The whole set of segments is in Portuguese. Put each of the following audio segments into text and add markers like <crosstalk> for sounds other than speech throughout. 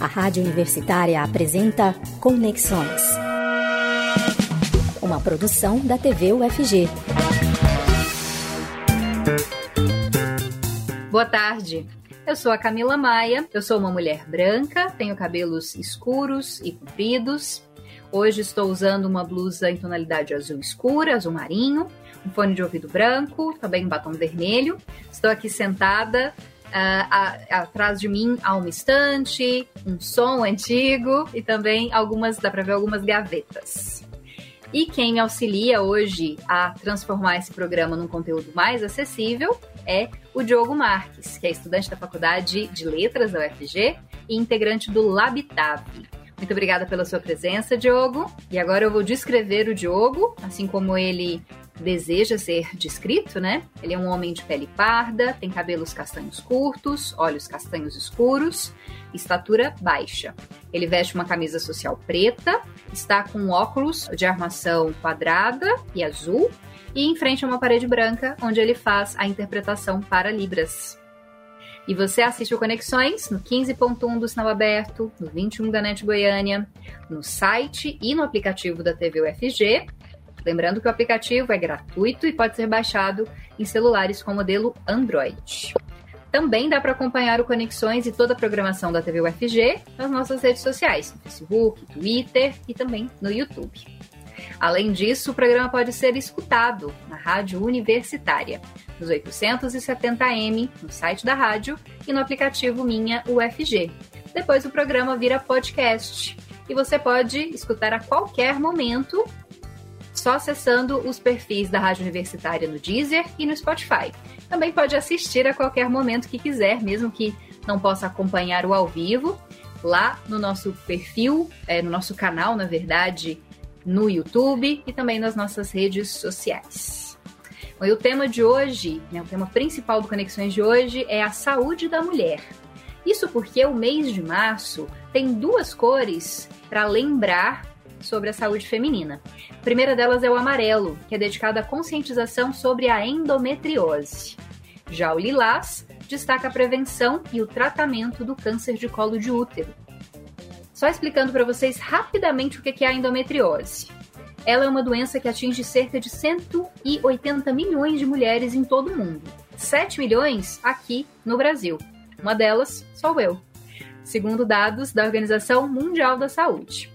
A Rádio Universitária apresenta Conexões. Uma produção da TV UFG. Boa tarde. Eu sou a Camila Maia, eu sou uma mulher branca, tenho cabelos escuros e compridos. Hoje estou usando uma blusa em tonalidade azul escura, azul marinho, um fone de ouvido branco, também um batom vermelho. Estou aqui sentada Uh, atrás de mim há uma estante, um som antigo e também algumas, dá para ver algumas gavetas. E quem me auxilia hoje a transformar esse programa num conteúdo mais acessível é o Diogo Marques, que é estudante da Faculdade de Letras da UFG e integrante do Labitab. Muito obrigada pela sua presença, Diogo. E agora eu vou descrever o Diogo, assim como ele deseja ser descrito, né? Ele é um homem de pele parda, tem cabelos castanhos curtos, olhos castanhos escuros, estatura baixa. Ele veste uma camisa social preta, está com óculos de armação quadrada e azul e em frente a uma parede branca onde ele faz a interpretação para Libras. E você assiste o Conexões no 15.1 do Sinal Aberto, no 21 da NET Goiânia, no site e no aplicativo da TV UFG Lembrando que o aplicativo é gratuito e pode ser baixado em celulares com modelo Android. Também dá para acompanhar o Conexões e toda a programação da TV UFG nas nossas redes sociais, no Facebook, Twitter e também no YouTube. Além disso, o programa pode ser escutado na rádio universitária, nos 870m, no site da rádio e no aplicativo Minha UFG. Depois o programa vira podcast e você pode escutar a qualquer momento só acessando os perfis da Rádio Universitária no Deezer e no Spotify. Também pode assistir a qualquer momento que quiser, mesmo que não possa acompanhar o ao vivo, lá no nosso perfil, é, no nosso canal, na verdade, no YouTube e também nas nossas redes sociais. Bom, e o tema de hoje, né, o tema principal do Conexões de hoje é a saúde da mulher. Isso porque o mês de março tem duas cores para lembrar sobre a saúde feminina. A primeira delas é o amarelo, que é dedicado à conscientização sobre a endometriose. Já o lilás destaca a prevenção e o tratamento do câncer de colo de útero. Só explicando para vocês rapidamente o que é a endometriose. Ela é uma doença que atinge cerca de 180 milhões de mulheres em todo o mundo. 7 milhões aqui no Brasil. Uma delas sou eu, segundo dados da Organização Mundial da Saúde.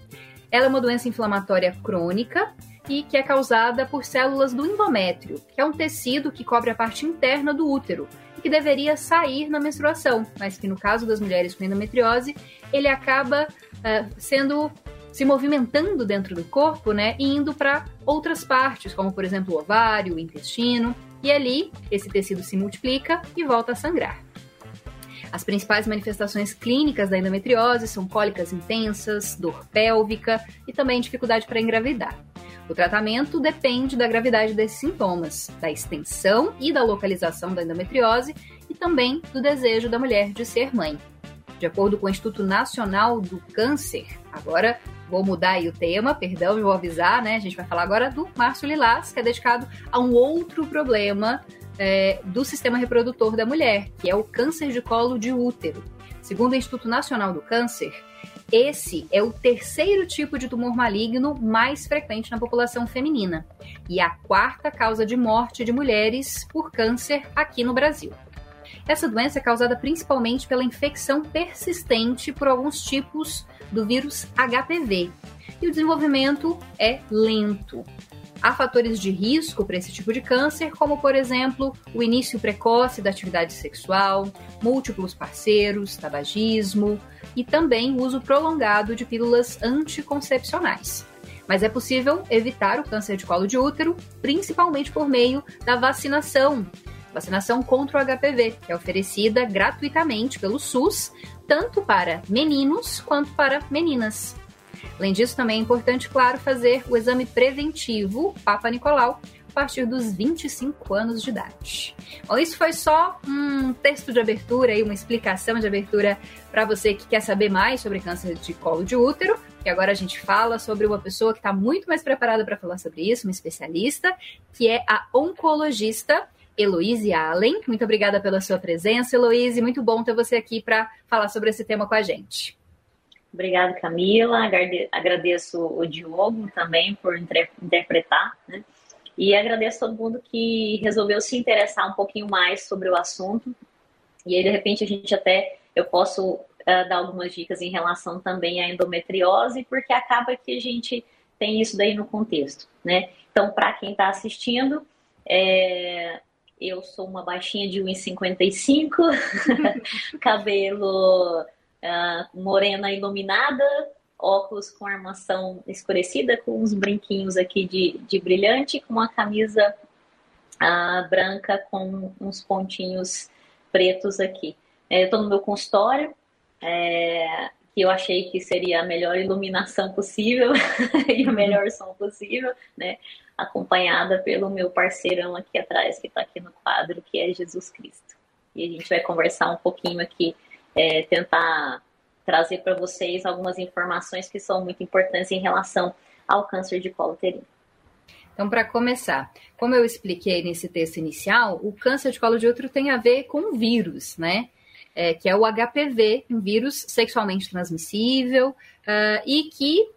Ela é uma doença inflamatória crônica e que é causada por células do endométrio, que é um tecido que cobre a parte interna do útero e que deveria sair na menstruação, mas que no caso das mulheres com endometriose, ele acaba uh, sendo se movimentando dentro do corpo, né, e indo para outras partes, como por exemplo o ovário, o intestino, e ali esse tecido se multiplica e volta a sangrar. As principais manifestações clínicas da endometriose são cólicas intensas, dor pélvica e também dificuldade para engravidar. O tratamento depende da gravidade desses sintomas, da extensão e da localização da endometriose e também do desejo da mulher de ser mãe. De acordo com o Instituto Nacional do Câncer, agora vou mudar aí o tema, perdão, vou avisar, né? A gente vai falar agora do Márcio Lilás, que é dedicado a um outro problema é, do sistema reprodutor da mulher, que é o câncer de colo de útero. Segundo o Instituto Nacional do Câncer, esse é o terceiro tipo de tumor maligno mais frequente na população feminina e a quarta causa de morte de mulheres por câncer aqui no Brasil. Essa doença é causada principalmente pela infecção persistente por alguns tipos do vírus HPV. E o desenvolvimento é lento. Há fatores de risco para esse tipo de câncer, como, por exemplo, o início precoce da atividade sexual, múltiplos parceiros, tabagismo e também o uso prolongado de pílulas anticoncepcionais. Mas é possível evitar o câncer de colo de útero, principalmente por meio da vacinação. Vacinação contra o HPV, é oferecida gratuitamente pelo SUS, tanto para meninos quanto para meninas. Além disso, também é importante, claro, fazer o exame preventivo Papa Nicolau a partir dos 25 anos de idade. Bom, isso foi só um texto de abertura e uma explicação de abertura para você que quer saber mais sobre câncer de colo de útero. E agora a gente fala sobre uma pessoa que está muito mais preparada para falar sobre isso, uma especialista, que é a oncologista Heloíse Allen. Muito obrigada pela sua presença, Heloíse. Muito bom ter você aqui para falar sobre esse tema com a gente. Obrigada, Camila. Agradeço o Diogo também por interpretar, né? E agradeço todo mundo que resolveu se interessar um pouquinho mais sobre o assunto. E aí, de repente, a gente até eu posso uh, dar algumas dicas em relação também à endometriose, porque acaba que a gente tem isso daí no contexto, né? Então, para quem está assistindo, é, eu sou uma baixinha de 1,55, <laughs> cabelo uh, morena iluminada, óculos com armação escurecida, com uns brinquinhos aqui de, de brilhante, com uma camisa uh, branca com uns pontinhos pretos aqui. É, eu estou no meu consultório, é, que eu achei que seria a melhor iluminação possível <laughs> e o melhor som possível, né? Acompanhada pelo meu parceirão aqui atrás, que está aqui no quadro, que é Jesus Cristo. E a gente vai conversar um pouquinho aqui, é, tentar trazer para vocês algumas informações que são muito importantes em relação ao câncer de colo uterino. Então, para começar, como eu expliquei nesse texto inicial, o câncer de colo de útero tem a ver com vírus, né? É, que é o HPV, um vírus sexualmente transmissível uh, e que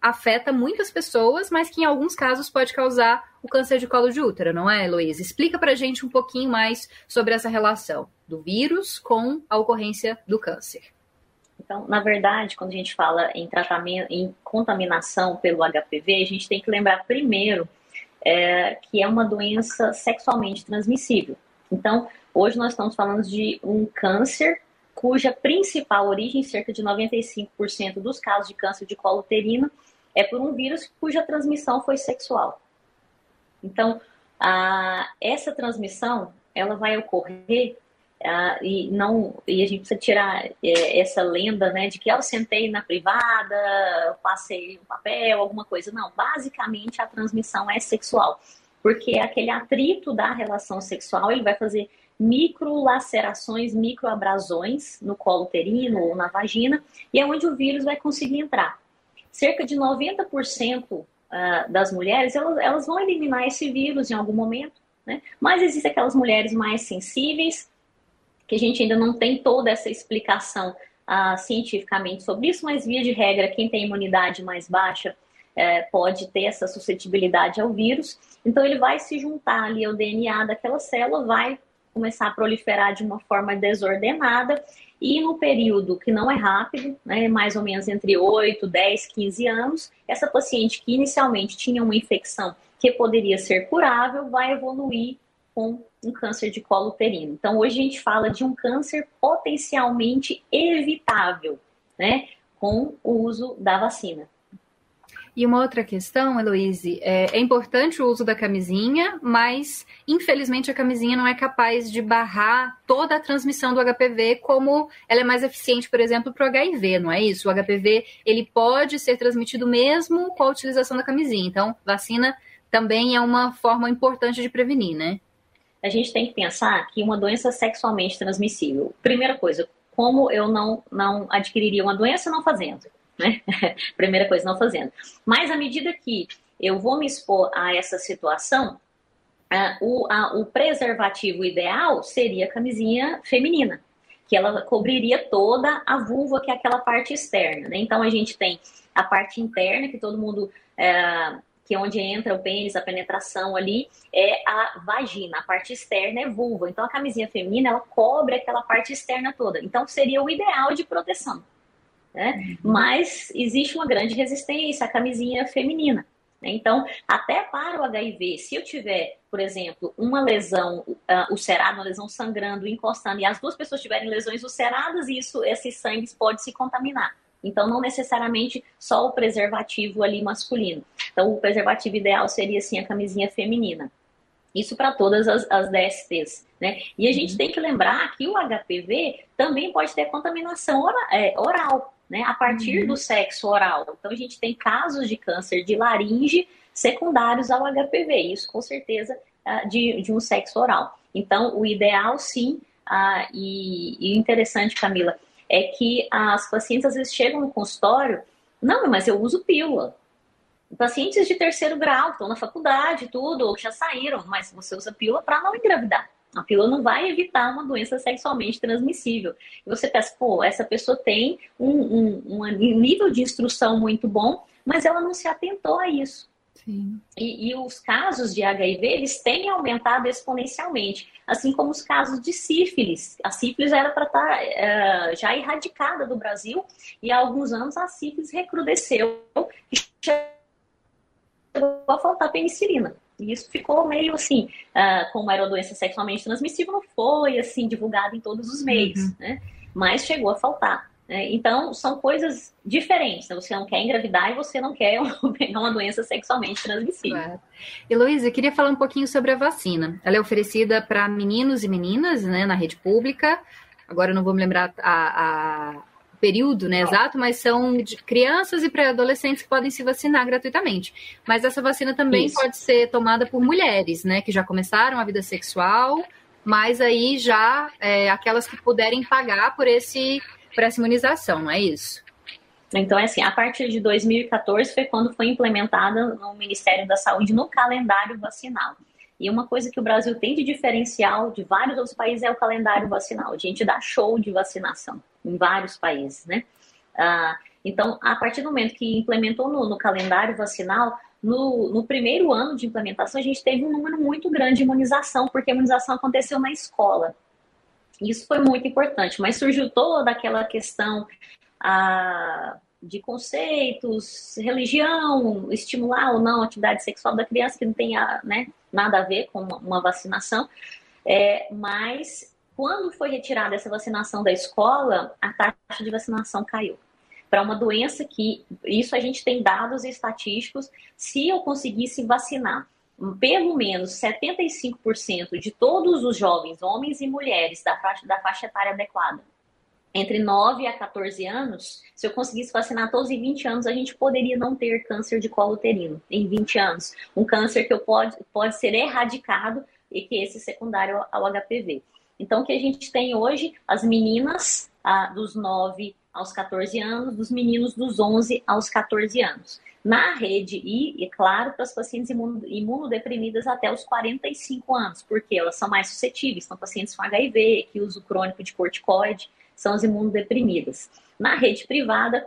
afeta muitas pessoas, mas que em alguns casos pode causar o câncer de colo de útero, não é, Heloísa? Explica para gente um pouquinho mais sobre essa relação do vírus com a ocorrência do câncer. Então, na verdade, quando a gente fala em tratamento, em contaminação pelo HPV, a gente tem que lembrar primeiro é, que é uma doença sexualmente transmissível. Então, hoje nós estamos falando de um câncer cuja principal origem, cerca de 95% dos casos de câncer de colo uterino, é por um vírus cuja transmissão foi sexual. Então, a, essa transmissão ela vai ocorrer ah, e não e a gente precisa tirar é, essa lenda né de que eu sentei na privada passei um papel alguma coisa não basicamente a transmissão é sexual porque aquele atrito da relação sexual ele vai fazer micro lacerações micro abrasões no colo uterino ou na vagina e é onde o vírus vai conseguir entrar cerca de 90% ah, das mulheres elas, vão eliminar esse vírus em algum momento né? mas existem aquelas mulheres mais sensíveis que a gente ainda não tem toda essa explicação uh, cientificamente sobre isso, mas via de regra, quem tem imunidade mais baixa é, pode ter essa suscetibilidade ao vírus. Então ele vai se juntar ali ao DNA daquela célula, vai começar a proliferar de uma forma desordenada e no período que não é rápido, né, mais ou menos entre 8, 10, 15 anos, essa paciente que inicialmente tinha uma infecção que poderia ser curável vai evoluir com um câncer de colo uterino. Então, hoje a gente fala de um câncer potencialmente evitável, né, com o uso da vacina. E uma outra questão, Heloise, é, é, importante o uso da camisinha, mas infelizmente a camisinha não é capaz de barrar toda a transmissão do HPV como ela é mais eficiente, por exemplo, para o HIV, não é isso? O HPV ele pode ser transmitido mesmo com a utilização da camisinha. Então, vacina também é uma forma importante de prevenir, né? a gente tem que pensar que uma doença sexualmente transmissível, primeira coisa, como eu não, não adquiriria uma doença não fazendo, né? <laughs> primeira coisa, não fazendo. Mas à medida que eu vou me expor a essa situação, o, o preservativo ideal seria a camisinha feminina, que ela cobriria toda a vulva, que é aquela parte externa, né? Então a gente tem a parte interna, que todo mundo uh, que é onde entra o pênis, a penetração ali, é a vagina, a parte externa é vulva. Então a camisinha feminina, ela cobre aquela parte externa toda. Então seria o ideal de proteção. Né? Uhum. Mas existe uma grande resistência à camisinha feminina. Né? Então, até para o HIV, se eu tiver, por exemplo, uma lesão uh, ulcerada, uma lesão sangrando, encostando, e as duas pessoas tiverem lesões ulceradas, isso, esses sangues pode se contaminar. Então, não necessariamente só o preservativo ali masculino. Então, o preservativo ideal seria, assim, a camisinha feminina. Isso para todas as, as DSTs, né? E a gente uhum. tem que lembrar que o HPV também pode ter contaminação oral, é, oral né? A partir uhum. do sexo oral. Então, a gente tem casos de câncer de laringe secundários ao HPV. Isso, com certeza, uh, de, de um sexo oral. Então, o ideal, sim, uh, e, e interessante, Camila, é que as pacientes às vezes chegam no consultório, não, mas eu uso pílula. pacientes de terceiro grau, estão na faculdade, tudo, ou já saíram, mas você usa pílula para não engravidar. A pílula não vai evitar uma doença sexualmente transmissível. E você pensa, pô, essa pessoa tem um, um, um nível de instrução muito bom, mas ela não se atentou a isso. Sim. E, e, os casos de HIV, eles têm aumentado exponencialmente, assim como os casos de sífilis. A sífilis era para estar tá, uh, já erradicada do Brasil, e há alguns anos a sífilis recrudesceu e chegou a faltar penicilina. E isso ficou meio assim, uh, como era uma doença sexualmente transmissível, não foi assim divulgado em todos os meios, uhum. né? Mas chegou a faltar. Né? Então, são coisas diferentes. Né? Você não quer engravidar e você não quer <laughs> pegar uma doença sexualmente transmissível. Claro. Heloísa, eu queria falar um pouquinho sobre a vacina. Ela é oferecida para meninos e meninas né, na rede pública. Agora eu não vou me lembrar a, a período né, exato, mas são crianças e pré-adolescentes que podem se vacinar gratuitamente. Mas essa vacina também Isso. pode ser tomada por mulheres, né, que já começaram a vida sexual, mas aí já é, aquelas que puderem pagar por esse por essa imunização, não é isso? Então, é assim, a partir de 2014 foi quando foi implementada no Ministério da Saúde no calendário vacinal. E uma coisa que o Brasil tem de diferencial de vários outros países é o calendário vacinal. A gente dá show de vacinação em vários países, né? Ah, então, a partir do momento que implementou no, no calendário vacinal, no, no, primeiro ano de implementação, a gente teve um número muito grande de imunização, porque a imunização aconteceu na escola. Isso foi muito importante, mas surgiu toda aquela questão ah, de conceitos, religião, estimular ou não a atividade sexual da criança, que não tem né, nada a ver com uma vacinação. É, mas quando foi retirada essa vacinação da escola, a taxa de vacinação caiu. Para uma doença que, isso a gente tem dados estatísticos, se eu conseguisse vacinar pelo menos 75% de todos os jovens, homens e mulheres, da faixa, da faixa etária adequada, entre 9 a 14 anos, se eu conseguisse vacinar todos em 20 anos, a gente poderia não ter câncer de colo uterino em 20 anos. Um câncer que pode, pode ser erradicado e que esse secundário ao HPV. Então, o que a gente tem hoje, as meninas ah, dos 9 aos 14 anos, dos meninos dos 11 aos 14 anos na rede e, e claro, para as pacientes imunodeprimidas até os 45 anos, porque elas são mais suscetíveis, são pacientes com HIV, que uso crônico de corticoide, são as imunodeprimidas. Na rede privada,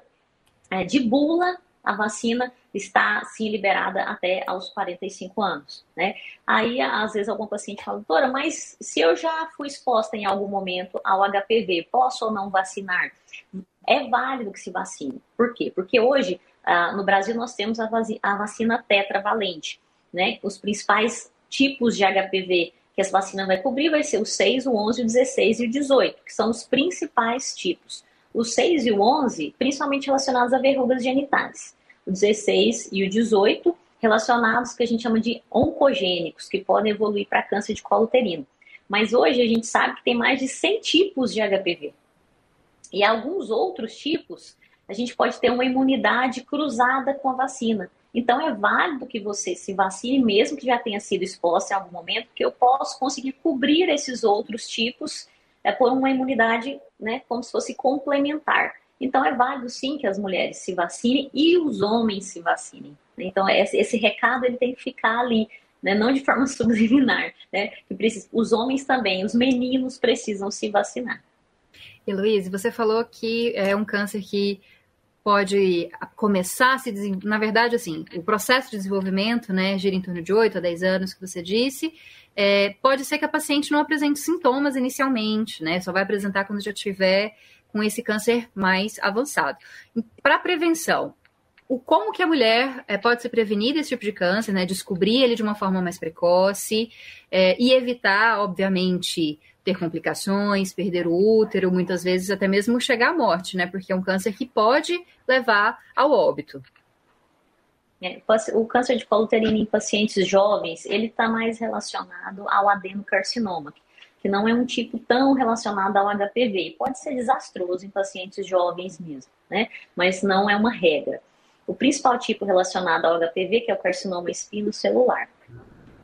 é, de bula, a vacina está sim liberada até aos 45 anos, né? Aí às vezes algum paciente fala, doutora, mas se eu já fui exposta em algum momento ao HPV, posso ou não vacinar? É válido que se vacine. Por quê? Porque hoje ah, no Brasil, nós temos a vacina tetravalente. Né? Os principais tipos de HPV que essa vacina vai cobrir vai ser o 6, o 11, o 16 e o 18, que são os principais tipos. O 6 e o 11, principalmente relacionados a verrugas genitais. O 16 e o 18, relacionados que a gente chama de oncogênicos, que podem evoluir para câncer de colo uterino. Mas hoje a gente sabe que tem mais de 100 tipos de HPV. E alguns outros tipos a gente pode ter uma imunidade cruzada com a vacina. Então é válido que você se vacine, mesmo que já tenha sido exposta em algum momento, que eu posso conseguir cobrir esses outros tipos é, por uma imunidade, né, como se fosse complementar. Então é válido sim que as mulheres se vacinem e os homens se vacinem. Então esse, recado ele tem que ficar ali, né, não de forma <laughs> subliminar, né? Os homens também, os meninos precisam se vacinar. Heloísa, você falou que é um câncer que pode começar a se desenvolver. Na verdade, assim, o processo de desenvolvimento, né, gira em torno de 8 a 10 anos, que você disse. É, pode ser que a paciente não apresente sintomas inicialmente, né? Só vai apresentar quando já tiver com esse câncer mais avançado. Para prevenção, o como que a mulher é, pode se prevenir desse tipo de câncer, né? Descobrir ele de uma forma mais precoce é, e evitar, obviamente, ter complicações, perder o útero, muitas vezes até mesmo chegar à morte, né? Porque é um câncer que pode levar ao óbito. É, o câncer de colo uterino em pacientes jovens, ele está mais relacionado ao adenocarcinoma, que não é um tipo tão relacionado ao HPV. Pode ser desastroso em pacientes jovens mesmo, né? Mas não é uma regra. O principal tipo relacionado ao HPV, que é o carcinoma espinocelular.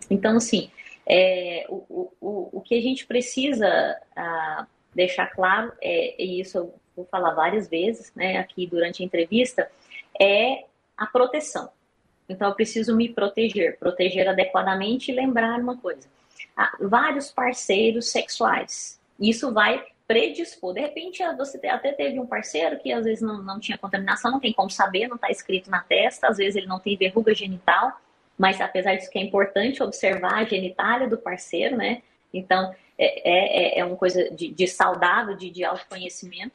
Então, assim, é, o, o, o que a gente precisa ah, deixar claro, é, e isso eu vou falar várias vezes né, aqui durante a entrevista, é a proteção. Então eu preciso me proteger, proteger adequadamente e lembrar uma coisa. Vários parceiros sexuais. Isso vai predispor. De repente, você até teve um parceiro que às vezes não, não tinha contaminação, não tem como saber, não está escrito na testa, às vezes ele não tem verruga genital, mas apesar disso que é importante observar a genitália do parceiro, né? Então, é, é, é uma coisa de, de saudável, de, de autoconhecimento,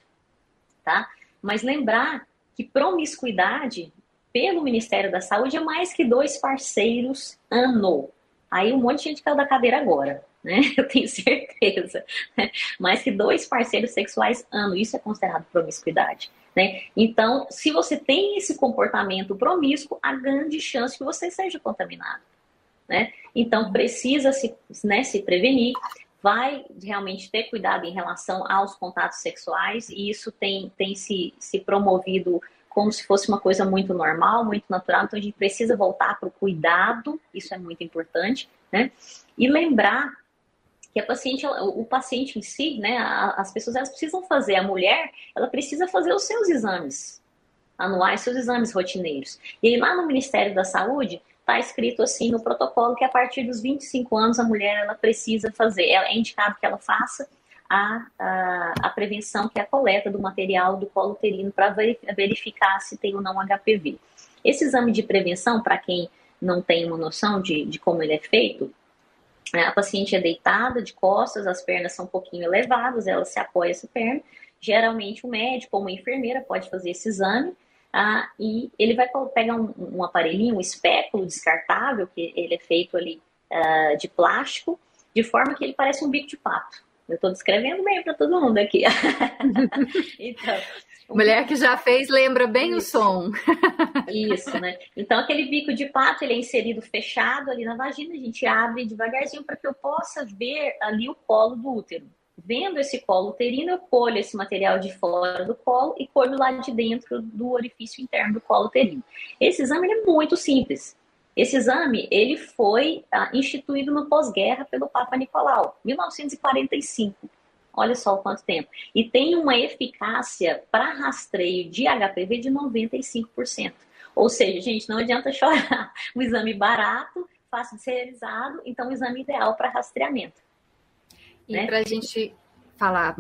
tá? Mas lembrar que promiscuidade, pelo Ministério da Saúde, é mais que dois parceiros ano. Aí um monte de gente caiu da cadeira agora, né? <laughs> Eu tenho certeza. Né? Mais que dois parceiros sexuais ano, isso é considerado promiscuidade. Né? Então, se você tem esse comportamento promíscuo, há grande chance que você seja contaminado. Né? Então, precisa se, né, se prevenir, vai realmente ter cuidado em relação aos contatos sexuais, e isso tem, tem se, se promovido como se fosse uma coisa muito normal, muito natural. Então, a gente precisa voltar para o cuidado, isso é muito importante, né? E lembrar que a paciente, o paciente em si, né, as pessoas elas precisam fazer, a mulher, ela precisa fazer os seus exames anuais, seus exames rotineiros. E aí lá no Ministério da Saúde está escrito assim no protocolo que a partir dos 25 anos a mulher ela precisa fazer, é indicado que ela faça a, a, a prevenção, que é a coleta do material do colo uterino para verificar se tem ou não HPV. Esse exame de prevenção, para quem não tem uma noção de, de como ele é feito, é, a paciente é deitada de costas, as pernas são um pouquinho elevadas, ela se apoia essa perna. Geralmente, o um médico ou uma enfermeira pode fazer esse exame ah, e ele vai pegar um, um, aparelhinho, um espéculo descartável, que ele é feito ali ah, de plástico, de forma que ele parece um bico de pato. Eu estou descrevendo bem para todo mundo aqui. <laughs> então, <laughs> Mulher que já fez lembra bem Isso. o som. <laughs> Isso, né? Então aquele bico de pato ele é inserido fechado ali na vagina, a gente abre devagarzinho para que eu possa ver ali o colo do útero. Vendo esse colo uterino, eu colho esse material de fora do colo e colho lá de dentro do orifício interno do colo uterino. Esse exame é muito simples. Esse exame ele foi ah, instituído no pós-guerra pelo Papa Nicolau, 1945. Olha só o quanto tempo. E tem uma eficácia para rastreio de HPV de 95%. Ou seja, gente, não adianta <laughs> chorar. Um exame barato, fácil de ser realizado, então um exame ideal para rastreamento. E né? para a gente falar,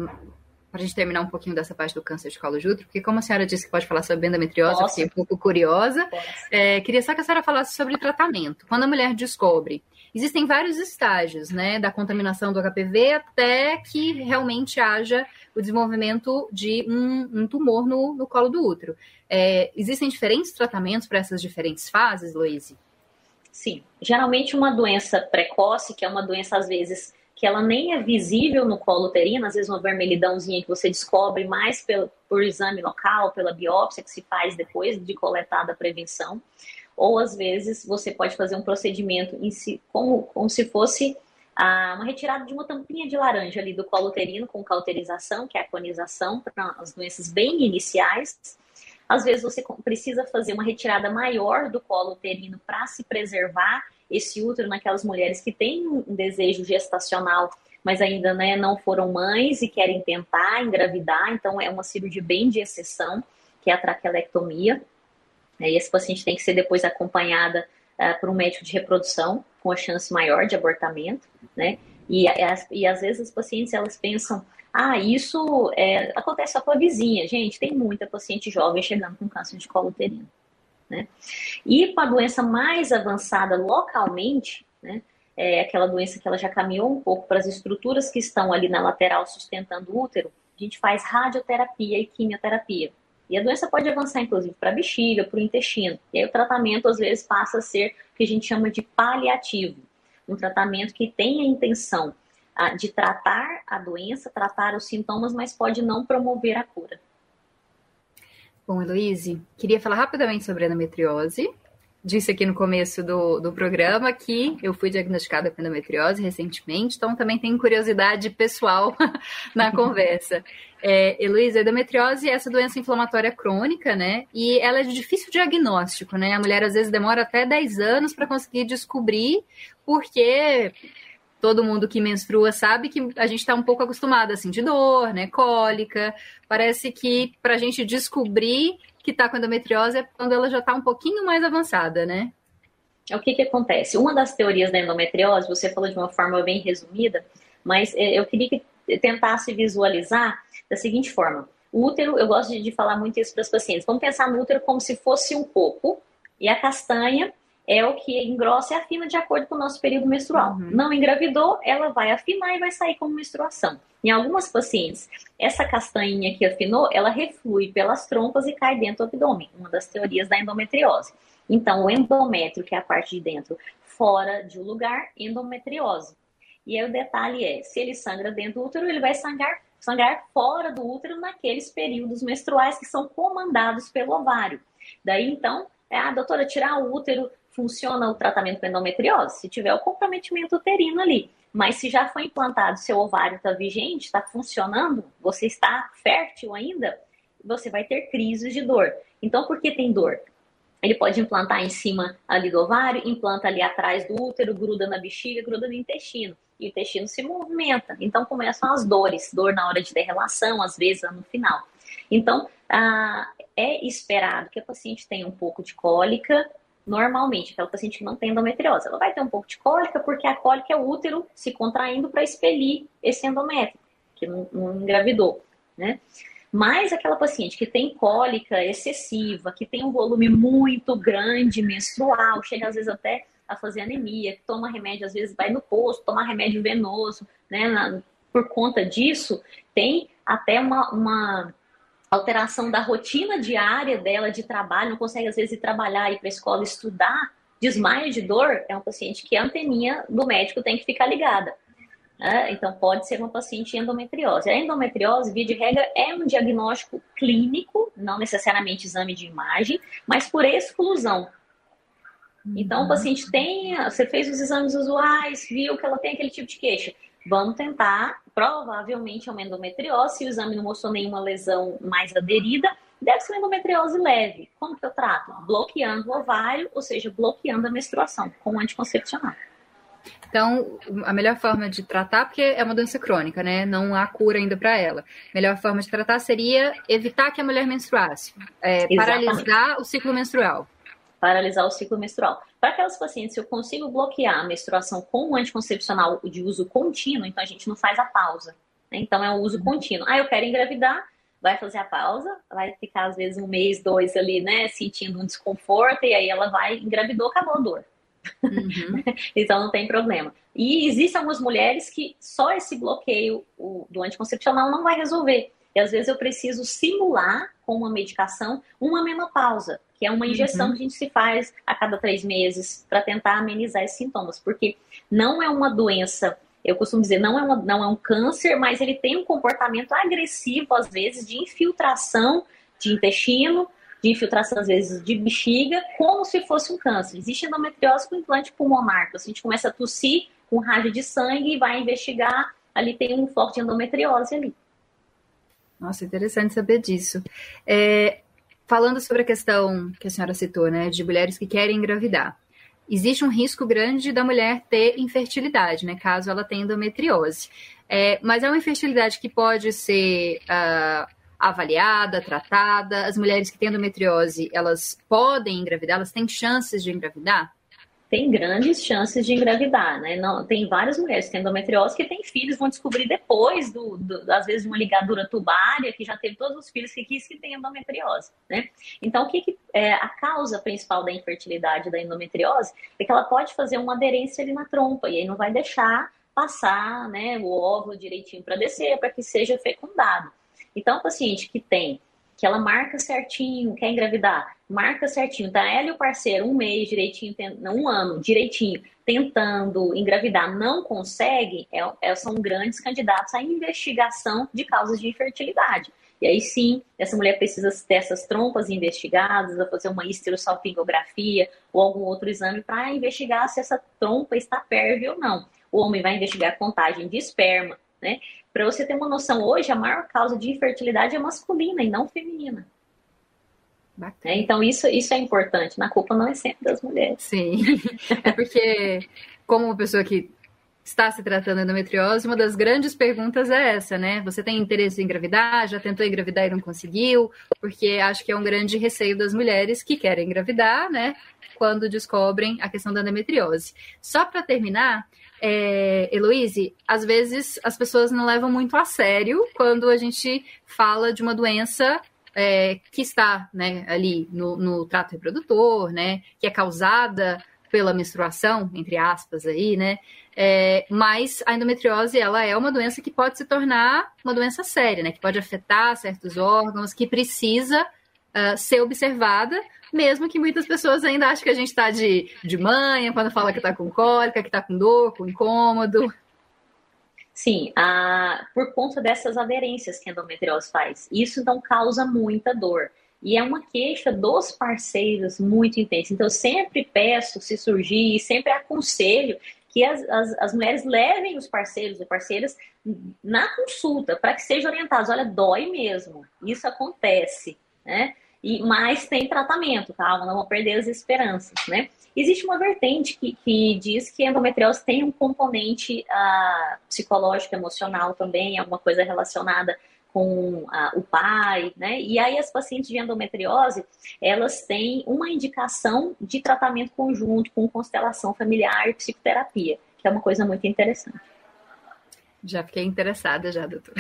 para a gente terminar um pouquinho dessa parte do câncer de colo de útero, porque como a senhora disse que pode falar sobre endometriose, eu fiquei um pouco curiosa. É, queria só que a senhora falasse sobre tratamento. Quando a mulher descobre existem vários estágios, né, da contaminação do HPV até que realmente haja o desenvolvimento de um, um tumor no, no, colo do útero. É, existem diferentes tratamentos para essas diferentes fases, Louise? Sim. Geralmente uma doença precoce, que é uma doença às vezes que ela nem é visível no colo uterino, às vezes uma vermelhidãozinha que você descobre mais pelo, por exame local, pela biópsia que se faz depois de coletada a prevenção ou às vezes você pode fazer um procedimento em si, como, como se fosse ah, uma retirada de uma tampinha de laranja ali do colo uterino com cauterização, que é a conização, para as doenças bem iniciais. Às vezes você precisa fazer uma retirada maior do colo uterino para se preservar esse útero naquelas mulheres que têm um desejo gestacional, mas ainda né, não foram mães e querem tentar engravidar, então é uma cirurgia bem de exceção, que é a traquelectomia. Né? E esse paciente tem que ser depois acompanhada uh, por um médico de reprodução, com a chance maior de abortamento, né? E, e às vezes as pacientes elas pensam, ah, isso é, acontece só com a vizinha. Gente, tem muita paciente jovem chegando com câncer de colo uterino. Né? E com a doença mais avançada localmente, né, é aquela doença que ela já caminhou um pouco para as estruturas que estão ali na lateral sustentando o útero, a gente faz radioterapia e quimioterapia. E a doença pode avançar, inclusive, para a bexiga, para o intestino. E aí o tratamento, às vezes, passa a ser o que a gente chama de paliativo. Um tratamento que tem a intenção ah, de tratar a doença, tratar os sintomas, mas pode não promover a cura. Bom, Heloíse, queria falar rapidamente sobre endometriose disse aqui no começo do, do programa que eu fui diagnosticada com endometriose recentemente, então também tenho curiosidade pessoal <laughs> na conversa. É, Heloísa, a endometriose é essa doença inflamatória crônica, né? E ela é de difícil diagnóstico, né? A mulher às vezes demora até 10 anos para conseguir descobrir, porque todo mundo que menstrua sabe que a gente está um pouco acostumado a sentir dor, né? Cólica. Parece que para a gente descobrir que está com endometriose é quando ela já está um pouquinho mais avançada, né? o que, que acontece? Uma das teorias da endometriose, você falou de uma forma bem resumida, mas é, eu queria que tentasse visualizar da seguinte forma. O útero, eu gosto de falar muito isso para os pacientes. Vamos pensar no útero como se fosse um coco e a castanha é o que engrossa e afina de acordo com o nosso período menstrual. Uhum. Não engravidou, ela vai afinar e vai sair como menstruação. Em algumas pacientes, essa castanha que afinou, ela reflui pelas trompas e cai dentro do abdômen, uma das teorias da endometriose. Então, o endométrio, que é a parte de dentro, fora de um lugar, endometriose. E aí o detalhe é, se ele sangra dentro do útero, ele vai sangrar, sangrar fora do útero naqueles períodos menstruais que são comandados pelo ovário. Daí, então, é, a ah, doutora, tirar o útero, funciona o tratamento com endometriose? Se tiver o comprometimento uterino ali. Mas se já foi implantado, seu ovário está vigente, está funcionando, você está fértil ainda, você vai ter crises de dor. Então, por que tem dor? Ele pode implantar em cima ali do ovário, implanta ali atrás do útero, gruda na bexiga, gruda no intestino. E o intestino se movimenta. Então começam as dores, dor na hora de ter relação, às vezes no final. Então, ah, é esperado que a paciente tenha um pouco de cólica, normalmente, aquela paciente que não tem endometriose. Ela vai ter um pouco de cólica, porque a cólica é o útero se contraindo para expelir esse endométrio, que não, não engravidou, né? Mas aquela paciente que tem cólica excessiva, que tem um volume muito grande menstrual, chega às vezes até a fazer anemia, que toma remédio, às vezes vai no posto, toma remédio venoso, né? Na, por conta disso, tem até uma, uma alteração da rotina diária dela de trabalho, não consegue às vezes ir trabalhar, ir para a escola estudar, desmaio de dor, é um paciente que a anteninha do médico tem que ficar ligada. Né? Então, pode ser uma paciente endometriose. A endometriose, via de regra, é um diagnóstico clínico, não necessariamente exame de imagem, mas por exclusão. Então, o uhum. paciente tem, você fez os exames usuais, viu que ela tem aquele tipo de queixa. Vamos tentar, provavelmente é uma endometriose, se o exame não mostrou nenhuma lesão mais aderida, deve ser uma endometriose leve. Como que eu trato? Bloqueando o ovário, ou seja, bloqueando a menstruação com anticoncepcional. Então, a melhor forma de tratar, porque é uma doença crônica, né? Não há cura ainda para ela. A melhor forma de tratar seria evitar que a mulher menstruasse, é, paralisar o ciclo menstrual. Paralisar o ciclo menstrual. Para aquelas pacientes, se eu consigo bloquear a menstruação com um anticoncepcional de uso contínuo, então a gente não faz a pausa. Né? Então é o uso contínuo. Ah, eu quero engravidar, vai fazer a pausa, vai ficar às vezes um mês, dois ali, né, sentindo um desconforto, e aí ela vai, engravidou, acabou a dor. Uhum. <laughs> então não tem problema. E existem algumas mulheres que só esse bloqueio do anticoncepcional não vai resolver. E às vezes eu preciso simular com uma medicação uma menopausa, que é uma injeção uhum. que a gente se faz a cada três meses para tentar amenizar esses sintomas, porque não é uma doença. Eu costumo dizer, não é, uma, não é um câncer, mas ele tem um comportamento agressivo, às vezes, de infiltração de intestino, de infiltração, às vezes, de bexiga, como se fosse um câncer. Existe endometriose com implante pulmonar. Então, a gente começa a tossir com rádio de sangue e vai investigar, ali tem um forte endometriose ali. Nossa, interessante saber disso. É, falando sobre a questão que a senhora citou, né, de mulheres que querem engravidar. Existe um risco grande da mulher ter infertilidade, né, caso ela tenha endometriose. É, mas é uma infertilidade que pode ser uh, avaliada, tratada? As mulheres que têm endometriose, elas podem engravidar? Elas têm chances de engravidar? Tem grandes chances de engravidar, né? Não, tem várias mulheres que têm endometriose que têm filhos, vão descobrir depois, do, do, às vezes, de uma ligadura tubária, que já teve todos os filhos que quis que tem endometriose, né? Então, o que, que é a causa principal da infertilidade da endometriose é que ela pode fazer uma aderência ali na trompa, e aí não vai deixar passar né, o óvulo direitinho para descer, para que seja fecundado. Então, o paciente que tem, que ela marca certinho, quer engravidar, marca certinho, tá ela e o parceiro um mês direitinho, um ano direitinho, tentando engravidar, não consegue, é, é, são grandes candidatos à investigação de causas de infertilidade. E aí sim, essa mulher precisa ter essas trompas investigadas, fazer uma histerosalpingografia ou algum outro exame para investigar se essa trompa está pérvia ou não. O homem vai investigar a contagem de esperma, né? Para você ter uma noção, hoje a maior causa de infertilidade é masculina e não feminina. É, então isso, isso é importante. Na culpa não é sempre das mulheres. Sim. <laughs> É porque, como uma pessoa que está se tratando de endometriose, uma das grandes perguntas é essa, né? Você tem interesse em engravidar? Já tentou engravidar e não conseguiu? Porque acho que é um grande receio das mulheres que querem engravidar, né? Quando descobrem a questão da endometriose. Só para terminar, é, Heloise, às vezes as pessoas não levam muito a sério quando a gente fala de uma doença é, que está né, ali no, no trato reprodutor, né? Que é causada pela menstruação, entre aspas, aí, né? É, mas a endometriose, ela é uma doença que pode se tornar uma doença séria, né? Que pode afetar certos órgãos, que precisa uh, ser observada, mesmo que muitas pessoas ainda achem que a gente está de, de manha, quando fala que está com cólica, que está com dor, com incômodo. Sim, por conta dessas aderências que a endometriose faz. Isso então causa muita dor. E é uma queixa dos parceiros muito intensa. Então, eu sempre peço, se surgir, sempre aconselho que as, as, as mulheres levem os parceiros e parceiras na consulta para que sejam orientados. Olha, dói mesmo, isso acontece, né? E, mas tem tratamento, calma, não vão perder as esperanças, né? Existe uma vertente que, que diz que endometriose tem um componente uh, psicológico, emocional também, alguma coisa relacionada com a, o pai, né? E aí as pacientes de endometriose, elas têm uma indicação de tratamento conjunto com constelação familiar e psicoterapia, que é uma coisa muito interessante. Já fiquei interessada já, doutora.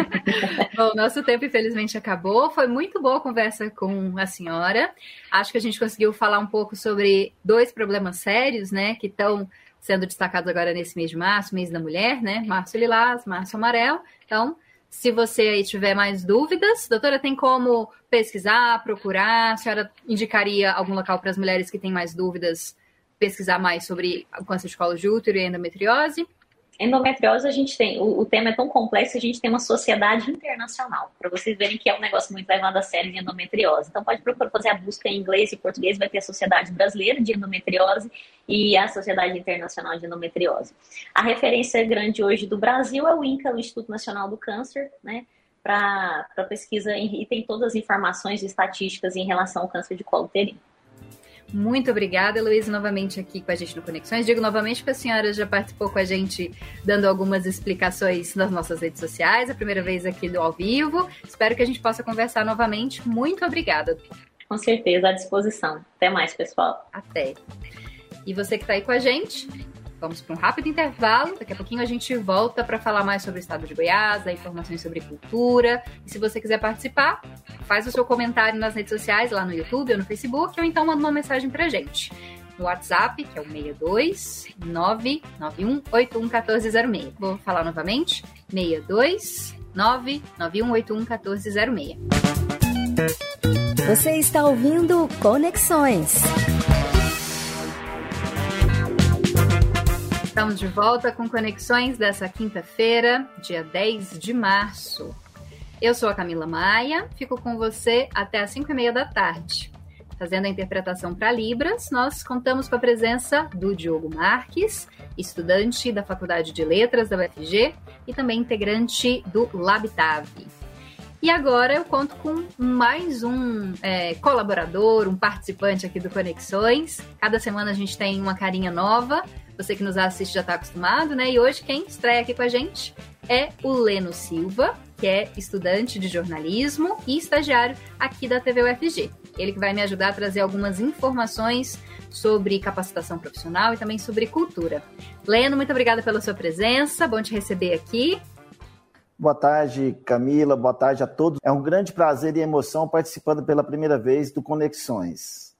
<laughs> Bom, nosso tempo infelizmente acabou. Foi muito boa a conversa com a senhora. Acho que a gente conseguiu falar um pouco sobre dois problemas sérios, né, que estão sendo destacados agora nesse mês de março, mês da mulher, né? Março lilás, março amarelo. Então, se você aí tiver mais dúvidas, doutora, tem como pesquisar, procurar? A senhora indicaria algum local para as mulheres que têm mais dúvidas pesquisar mais sobre o câncer de colo de útero e endometriose? Endometriose, a gente tem, o, o, tema é tão complexo, a gente tem uma sociedade internacional, para vocês verem que é um negócio muito levado a sério de endometriose. Então, pode procurar fazer a busca em inglês e português, vai ter a Sociedade Brasileira de Endometriose e a Sociedade Internacional de Endometriose. A referência grande hoje do Brasil é o INCA, o Instituto Nacional do Câncer, né? Para pesquisa e tem todas as informações e estatísticas em relação ao câncer de colo uterino. Muito obrigada, Heloísa, novamente aqui com a gente no Conexões. Digo novamente porque a senhora já participou com a gente dando algumas explicações nas nossas redes sociais, a primeira vez aqui do ao vivo. Espero que a gente possa conversar novamente. Muito obrigada. Com certeza, à disposição. Até mais, pessoal. Até. E você que está aí com a gente, Vamos para um rápido intervalo. Daqui a pouquinho a gente volta para falar mais sobre o estado de Goiás, informações sobre cultura. E se você quiser participar, faz o seu comentário nas redes sociais, lá no YouTube ou no Facebook, ou então manda uma mensagem para gente. No WhatsApp, que é o 62 991 1406. Vou falar novamente: 62 991 1406. Você está ouvindo Conexões. Estamos de volta com conexões dessa quinta-feira, dia 10 de março. Eu sou a Camila Maia, fico com você até às 5 e meia da tarde. Fazendo a interpretação para Libras, nós contamos com a presença do Diogo Marques, estudante da Faculdade de Letras da UFG e também integrante do Labitave. E agora eu conto com mais um é, colaborador, um participante aqui do Conexões. Cada semana a gente tem uma carinha nova. Você que nos assiste já está acostumado, né? E hoje quem estreia aqui com a gente é o Leno Silva, que é estudante de jornalismo e estagiário aqui da TV UFG. Ele que vai me ajudar a trazer algumas informações sobre capacitação profissional e também sobre cultura. Leno, muito obrigada pela sua presença, bom te receber aqui. Boa tarde, Camila. Boa tarde a todos. É um grande prazer e emoção participando pela primeira vez do Conexões.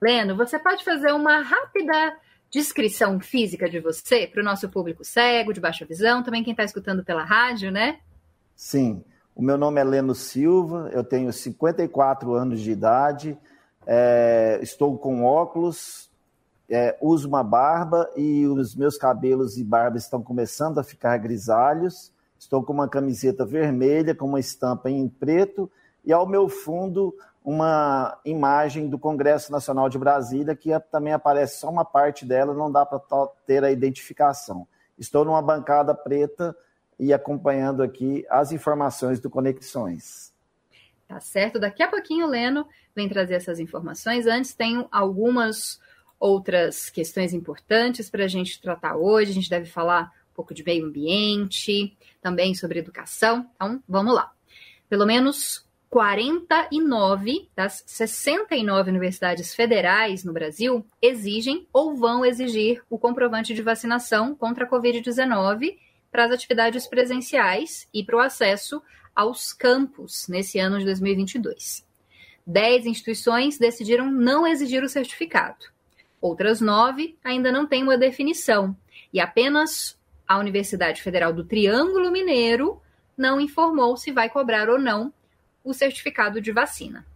Leno, você pode fazer uma rápida descrição física de você para o nosso público cego, de baixa visão, também quem está escutando pela rádio, né? Sim. O meu nome é Leno Silva, eu tenho 54 anos de idade, é, estou com óculos, é, uso uma barba e os meus cabelos e barba estão começando a ficar grisalhos. Estou com uma camiseta vermelha com uma estampa em preto e ao meu fundo uma imagem do Congresso Nacional de Brasília que também aparece só uma parte dela, não dá para ter a identificação. Estou numa bancada preta e acompanhando aqui as informações do Conexões. Tá certo. Daqui a pouquinho o Leno vem trazer essas informações. Antes tenho algumas outras questões importantes para a gente tratar hoje. A gente deve falar um pouco de meio ambiente, também sobre educação. Então, vamos lá. Pelo menos 49 das 69 universidades federais no Brasil exigem ou vão exigir o comprovante de vacinação contra a Covid-19 para as atividades presenciais e para o acesso aos campos nesse ano de 2022. Dez instituições decidiram não exigir o certificado. Outras nove ainda não têm uma definição. E apenas a Universidade Federal do Triângulo Mineiro não informou se vai cobrar ou não o certificado de vacina.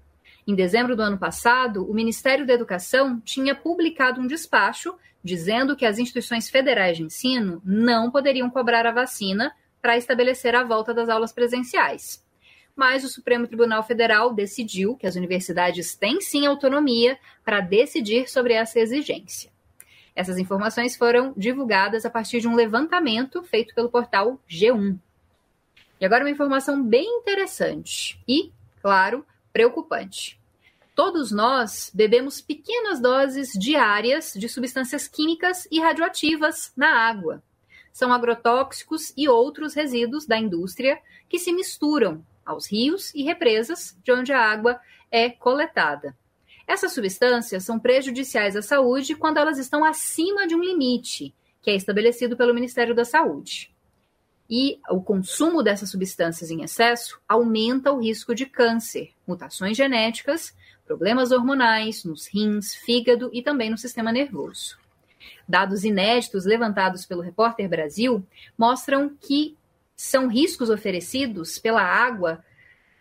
Em dezembro do ano passado, o Ministério da Educação tinha publicado um despacho dizendo que as instituições federais de ensino não poderiam cobrar a vacina para estabelecer a volta das aulas presenciais. Mas o Supremo Tribunal Federal decidiu que as universidades têm sim autonomia para decidir sobre essa exigência. Essas informações foram divulgadas a partir de um levantamento feito pelo portal G1. E agora uma informação bem interessante e, claro, preocupante. Todos nós bebemos pequenas doses diárias de substâncias químicas e radioativas na água. São agrotóxicos e outros resíduos da indústria que se misturam aos rios e represas de onde a água é coletada. Essas substâncias são prejudiciais à saúde quando elas estão acima de um limite, que é estabelecido pelo Ministério da Saúde e o consumo dessas substâncias em excesso aumenta o risco de câncer, mutações genéticas, problemas hormonais nos rins, fígado e também no sistema nervoso. Dados inéditos levantados pelo Repórter Brasil mostram que são riscos oferecidos pela água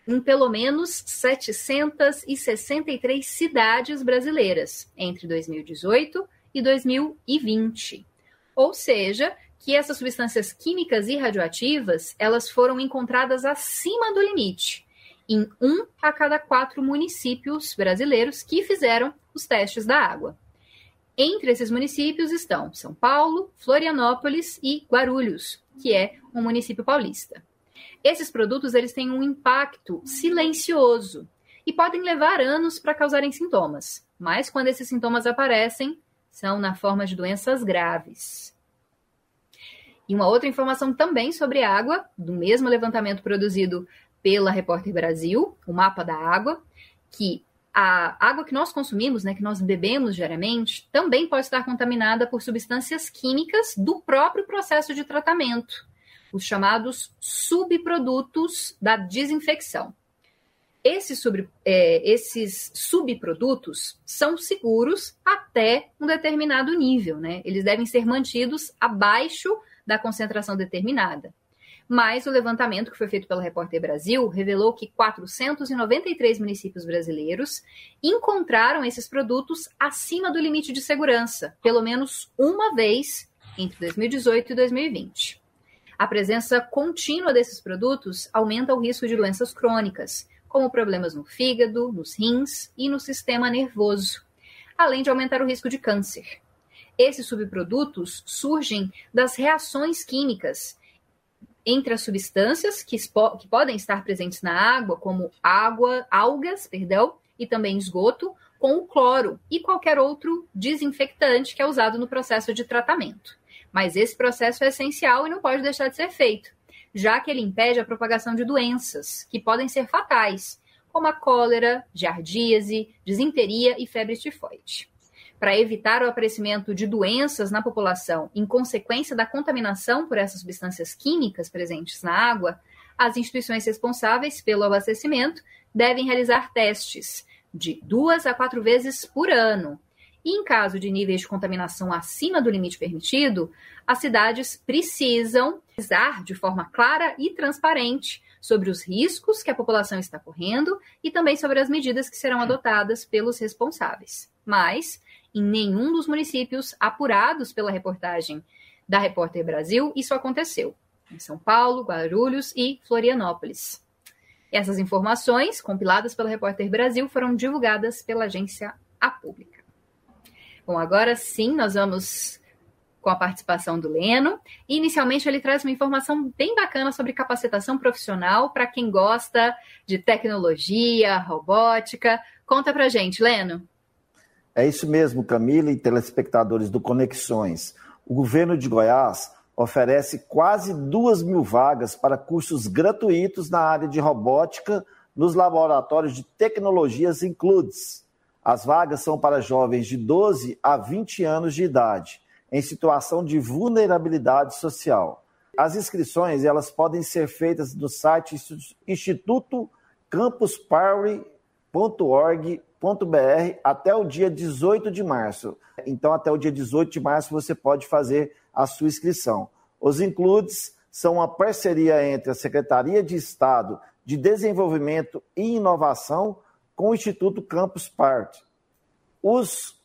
em pelo menos 763 cidades brasileiras entre 2018 e 2020. Ou seja, que essas substâncias químicas e radioativas elas foram encontradas acima do limite em um a cada quatro municípios brasileiros que fizeram os testes da água. Entre esses municípios estão São Paulo, Florianópolis e Guarulhos, que é um município paulista. Esses produtos eles têm um impacto silencioso e podem levar anos para causarem sintomas, mas quando esses sintomas aparecem, são na forma de doenças graves. E uma outra informação também sobre água, do mesmo levantamento produzido pela Repórter Brasil, o mapa da água, que a água que nós consumimos, né, que nós bebemos diariamente, também pode estar contaminada por substâncias químicas do próprio processo de tratamento, os chamados subprodutos da desinfecção. Esses, sub, é, esses subprodutos são seguros até um determinado nível, né? Eles devem ser mantidos abaixo da concentração determinada. Mas o levantamento que foi feito pelo Repórter Brasil revelou que 493 municípios brasileiros encontraram esses produtos acima do limite de segurança, pelo menos uma vez entre 2018 e 2020. A presença contínua desses produtos aumenta o risco de doenças crônicas, como problemas no fígado, nos rins e no sistema nervoso, além de aumentar o risco de câncer. Esses subprodutos surgem das reações químicas entre as substâncias que, que podem estar presentes na água, como água, algas, perdão, e também esgoto, com o cloro e qualquer outro desinfectante que é usado no processo de tratamento. Mas esse processo é essencial e não pode deixar de ser feito, já que ele impede a propagação de doenças que podem ser fatais, como a cólera, giardíase, disenteria e febre tifoide para evitar o aparecimento de doenças na população em consequência da contaminação por essas substâncias químicas presentes na água, as instituições responsáveis pelo abastecimento devem realizar testes de duas a quatro vezes por ano. E em caso de níveis de contaminação acima do limite permitido, as cidades precisam avisar de forma clara e transparente sobre os riscos que a população está correndo e também sobre as medidas que serão adotadas pelos responsáveis. Mas em nenhum dos municípios apurados pela reportagem da Repórter Brasil, isso aconteceu. Em São Paulo, Guarulhos e Florianópolis. Essas informações, compiladas pela Repórter Brasil, foram divulgadas pela agência A Pública. Bom, agora sim, nós vamos com a participação do Leno. E, inicialmente, ele traz uma informação bem bacana sobre capacitação profissional para quem gosta de tecnologia, robótica. Conta pra gente, Leno. É isso mesmo, Camila e telespectadores do Conexões. O governo de Goiás oferece quase duas mil vagas para cursos gratuitos na área de robótica nos laboratórios de tecnologias Includes. As vagas são para jovens de 12 a 20 anos de idade, em situação de vulnerabilidade social. As inscrições elas podem ser feitas no site Instituto campusparty.org br até o dia 18 de março. Então, até o dia 18 de março, você pode fazer a sua inscrição. Os Includes são uma parceria entre a Secretaria de Estado de Desenvolvimento e Inovação com o Instituto Campus Party. Os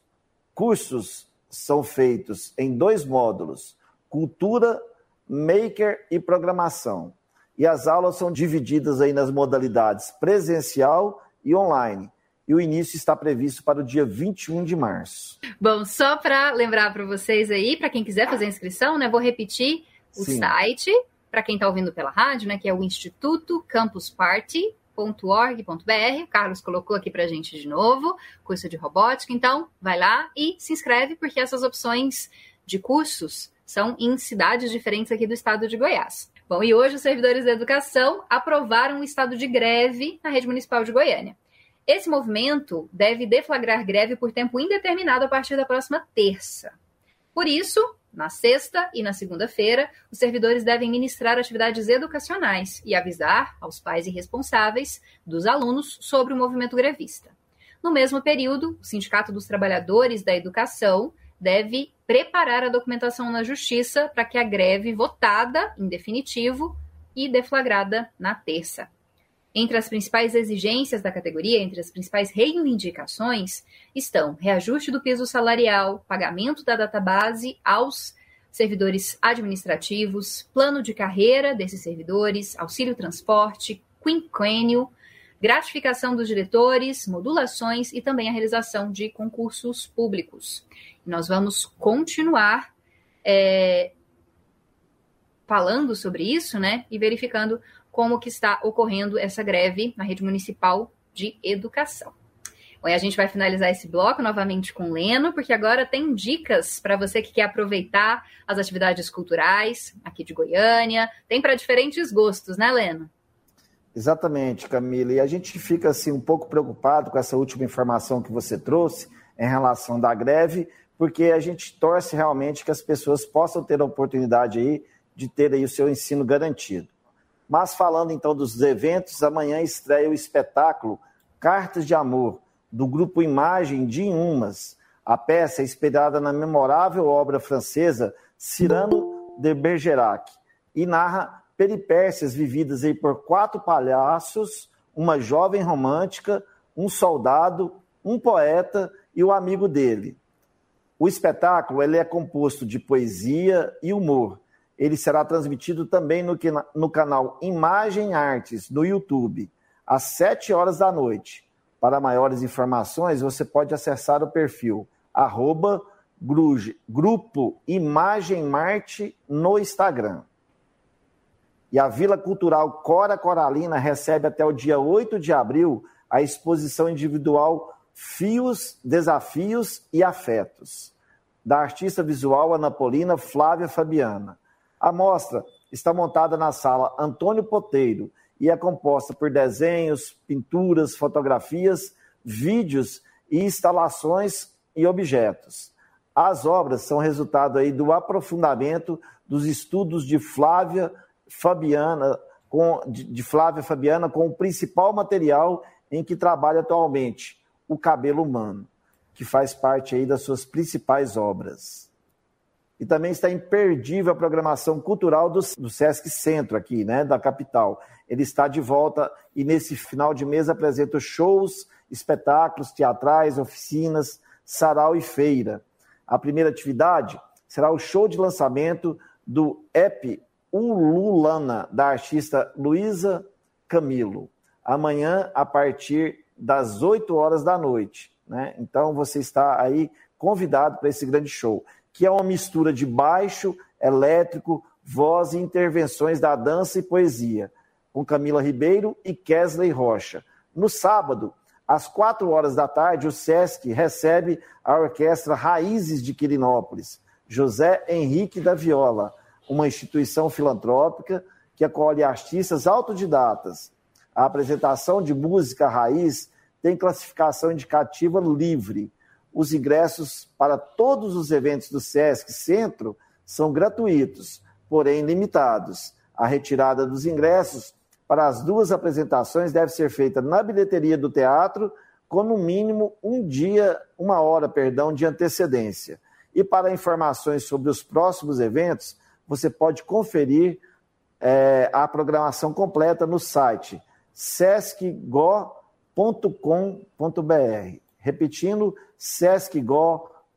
cursos são feitos em dois módulos: Cultura, Maker e Programação. E as aulas são divididas aí nas modalidades presencial e online e o início está previsto para o dia 21 de março. Bom, só para lembrar para vocês aí, para quem quiser fazer a inscrição, né, vou repetir o Sim. site para quem está ouvindo pela rádio, né, que é o Instituto Campus Party .org.br. Carlos colocou aqui para a gente de novo, curso de robótica. Então, vai lá e se inscreve, porque essas opções de cursos são em cidades diferentes aqui do estado de Goiás. Bom, e hoje os servidores da educação aprovaram um estado de greve na rede municipal de Goiânia. Esse movimento deve deflagrar greve por tempo indeterminado a partir da próxima terça. Por isso, na sexta e na segunda-feira, os servidores devem ministrar atividades educacionais e avisar aos pais e responsáveis dos alunos sobre o movimento grevista. No mesmo período, o Sindicato dos Trabalhadores da Educação deve preparar a documentação na Justiça para que a greve votada em definitivo e deflagrada na terça entre as principais exigências da categoria, entre as principais reivindicações, estão reajuste do piso salarial, pagamento da database aos servidores administrativos, plano de carreira desses servidores, auxílio transporte, quinquênio, gratificação dos diretores, modulações e também a realização de concursos públicos. nós vamos continuar é, falando sobre isso, né, e verificando como que está ocorrendo essa greve na rede municipal de educação. Bom, a gente vai finalizar esse bloco novamente com o Leno, porque agora tem dicas para você que quer aproveitar as atividades culturais aqui de Goiânia. Tem para diferentes gostos, né, Leno? Exatamente, Camila. E a gente fica assim um pouco preocupado com essa última informação que você trouxe em relação da greve, porque a gente torce realmente que as pessoas possam ter a oportunidade aí de ter aí o seu ensino garantido. Mas falando então dos eventos, amanhã estreia o espetáculo Cartas de Amor, do grupo Imagem de Inhumas. A peça é inspirada na memorável obra francesa Cyrano de Bergerac e narra peripécias vividas aí por quatro palhaços, uma jovem romântica, um soldado, um poeta e o amigo dele. O espetáculo ele é composto de poesia e humor ele será transmitido também no, no canal Imagem Artes, no YouTube, às 7 horas da noite. Para maiores informações, você pode acessar o perfil arroba Grupo Imagem Marte no Instagram. E a Vila Cultural Cora Coralina recebe até o dia 8 de abril a exposição individual Fios, Desafios e Afetos, da artista visual anapolina Flávia Fabiana. A mostra está montada na sala Antônio Poteiro e é composta por desenhos, pinturas, fotografias, vídeos e instalações e objetos. As obras são resultado aí do aprofundamento dos estudos de Flávia Fabiana, com, de, Flávia Fabiana com o principal material em que trabalha atualmente, o cabelo humano, que faz parte aí das suas principais obras. E também está imperdível a programação cultural do, do Sesc Centro aqui, né, da capital. Ele está de volta e nesse final de mês apresenta shows, espetáculos teatrais, oficinas, sarau e feira. A primeira atividade será o show de lançamento do EP Ululana, da artista Luísa Camilo. Amanhã, a partir das 8 horas da noite. Né? Então, você está aí convidado para esse grande show que é uma mistura de baixo, elétrico, voz e intervenções da dança e poesia, com Camila Ribeiro e Kesley Rocha. No sábado, Às quatro horas da tarde, o SESC recebe a Orquestra Raízes de Quirinópolis, José Henrique da Viola, uma instituição filantrópica que acolhe artistas autodidatas. A apresentação de música raiz tem classificação indicativa livre. Os ingressos para todos os eventos do SESC Centro são gratuitos, porém limitados. A retirada dos ingressos para as duas apresentações deve ser feita na bilheteria do teatro com no mínimo um dia, uma hora, perdão, de antecedência. E para informações sobre os próximos eventos, você pode conferir é, a programação completa no site sescgo.com.br. Repetindo, sescgo.com.br.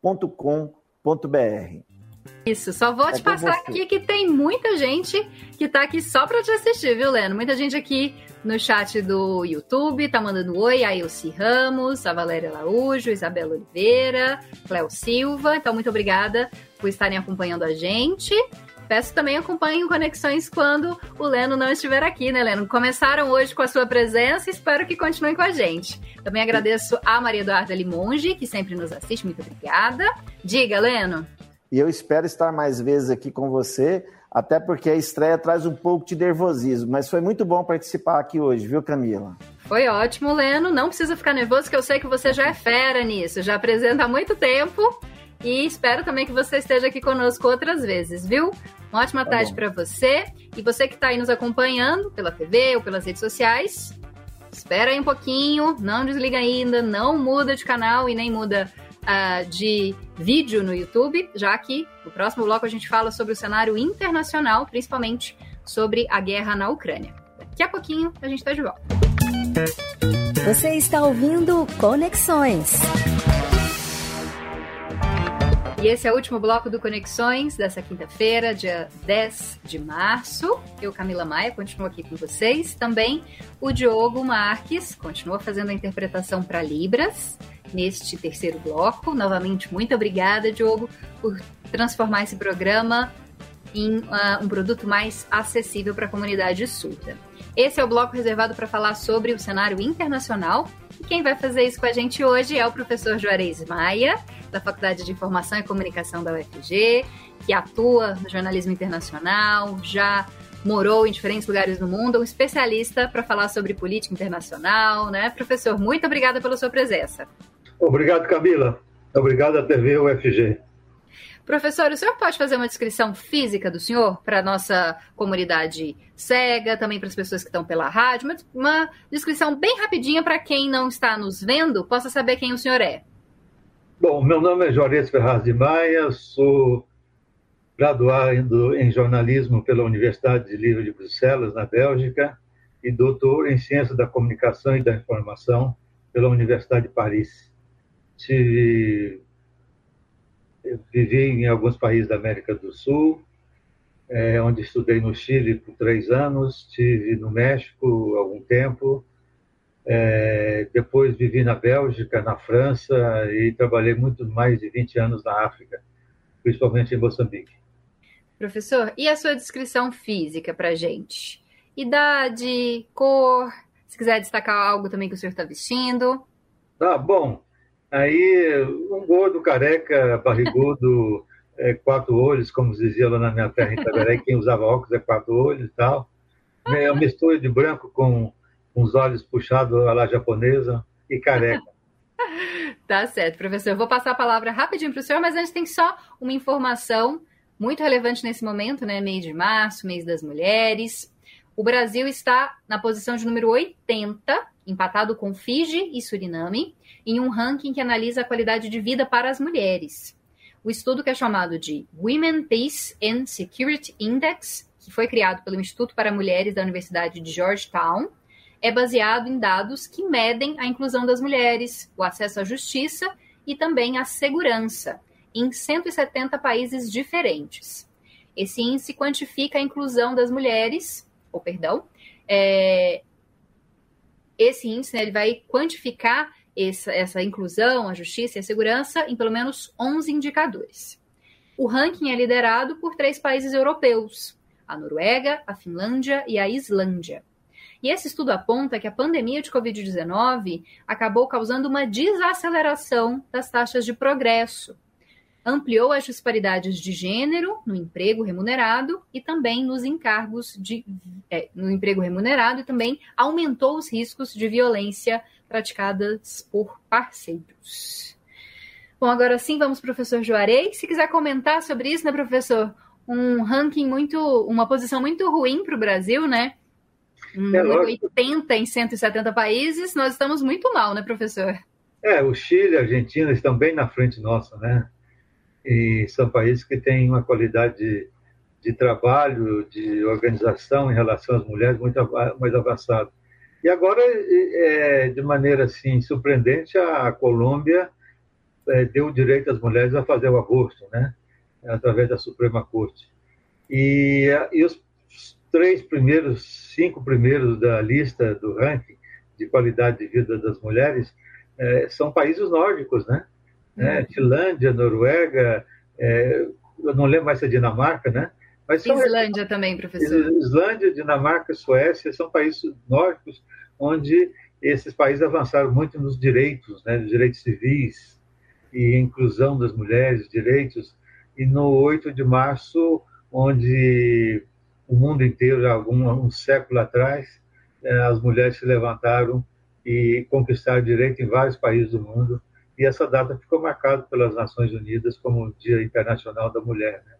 Isso, só vou te é passar aqui que tem muita gente que tá aqui só para te assistir, viu, Leno? Muita gente aqui no chat do YouTube tá mandando oi, a Elci Ramos, a Valéria Araújo, Isabela Oliveira, Cléo Silva. Então, muito obrigada por estarem acompanhando a gente. Peço também acompanhem Conexões quando o Leno não estiver aqui, né, Leno? Começaram hoje com a sua presença e espero que continuem com a gente. Também agradeço a Maria Eduarda Limonge, que sempre nos assiste. Muito obrigada. Diga, Leno. E eu espero estar mais vezes aqui com você, até porque a estreia traz um pouco de nervosismo, mas foi muito bom participar aqui hoje, viu, Camila? Foi ótimo, Leno. Não precisa ficar nervoso, que eu sei que você já é fera nisso, já apresenta há muito tempo. E espero também que você esteja aqui conosco outras vezes, viu? Uma ótima tá tarde para você. E você que está aí nos acompanhando pela TV ou pelas redes sociais, espera aí um pouquinho, não desliga ainda, não muda de canal e nem muda uh, de vídeo no YouTube, já que no próximo bloco a gente fala sobre o cenário internacional, principalmente sobre a guerra na Ucrânia. Daqui a pouquinho a gente está de volta. Você está ouvindo Conexões. E esse é o último bloco do Conexões dessa quinta-feira, dia 10 de março. Eu, Camila Maia, continuo aqui com vocês. Também o Diogo Marques continua fazendo a interpretação para Libras neste terceiro bloco. Novamente, muito obrigada, Diogo, por transformar esse programa em uh, um produto mais acessível para a comunidade surda. Esse é o bloco reservado para falar sobre o cenário internacional. E quem vai fazer isso com a gente hoje é o professor Juarez Maia, da Faculdade de Informação e Comunicação da UFG, que atua no jornalismo internacional, já morou em diferentes lugares do mundo, um especialista para falar sobre política internacional, né? Professor, muito obrigada pela sua presença. Obrigado, Camila. Obrigado à TV UFG. Professor, o senhor pode fazer uma descrição física do senhor para a nossa comunidade cega, também para as pessoas que estão pela rádio, uma, uma descrição bem rapidinha para quem não está nos vendo possa saber quem o senhor é. Bom, meu nome é Juarez Ferraz de Maia, sou graduado em jornalismo pela Universidade de Livre de Bruxelas, na Bélgica, e doutor em Ciência da Comunicação e da Informação pela Universidade de Paris. Tive, vivi em alguns países da América do Sul, é, onde estudei no Chile por três anos, estive no México algum tempo, é, depois vivi na Bélgica, na França e trabalhei muito mais de 20 anos na África, principalmente em Moçambique. Professor, e a sua descrição física para gente? Idade, cor, se quiser destacar algo também que o senhor está vestindo. Tá bom. Aí, um gordo, careca, barrigudo, <laughs> é, quatro olhos, como dizia lá na minha terra em Itaberé, quem usava óculos é quatro olhos e tal. É uma mistura de branco com uns olhos puxados à la japonesa e careca. <laughs> tá certo, professor. Eu vou passar a palavra rapidinho para o senhor, mas antes tem só uma informação muito relevante nesse momento, né? Mês de março, mês das mulheres. O Brasil está na posição de número 80, empatado com Fiji e Suriname, em um ranking que analisa a qualidade de vida para as mulheres. O estudo que é chamado de Women Peace and Security Index, que foi criado pelo Instituto para Mulheres da Universidade de Georgetown, é baseado em dados que medem a inclusão das mulheres, o acesso à justiça e também a segurança em 170 países diferentes. Esse índice quantifica a inclusão das mulheres ou perdão, é, esse índice né, ele vai quantificar essa, essa inclusão, a justiça e a segurança em pelo menos 11 indicadores. O ranking é liderado por três países europeus: a Noruega, a Finlândia e a Islândia. E esse estudo aponta que a pandemia de Covid-19 acabou causando uma desaceleração das taxas de progresso. Ampliou as disparidades de gênero no emprego remunerado e também nos encargos de é, no emprego remunerado e também aumentou os riscos de violência praticadas por parceiros. Bom, agora sim, vamos professor Juarez. Se quiser comentar sobre isso, né, professor? Um ranking muito, uma posição muito ruim para o Brasil, né? É, 80 em 170 países, nós estamos muito mal, né, professor? É, o Chile e a Argentina estão bem na frente nossa, né? E são países que têm uma qualidade de, de trabalho, de organização em relação às mulheres muito mais avançada. E agora, é, de maneira assim surpreendente, a Colômbia é, deu o direito às mulheres a fazer o aborto, né? Através da Suprema Corte. E, e os três primeiros, cinco primeiros da lista do ranking de qualidade de vida das mulheres é, são países nórdicos, né? É, uhum. Finlândia, Noruega, é, eu não lembro mais se é Dinamarca, né? Mas são, Islândia também, professor. Islândia, Dinamarca, Suécia são países nórdicos onde esses países avançaram muito nos direitos, né, nos direitos civis e inclusão das mulheres, direitos. E no 8 de março, onde o mundo inteiro, algum um século atrás, é, as mulheres se levantaram e conquistaram direito em vários países do mundo. E essa data ficou marcada pelas Nações Unidas como o Dia Internacional da Mulher. Né?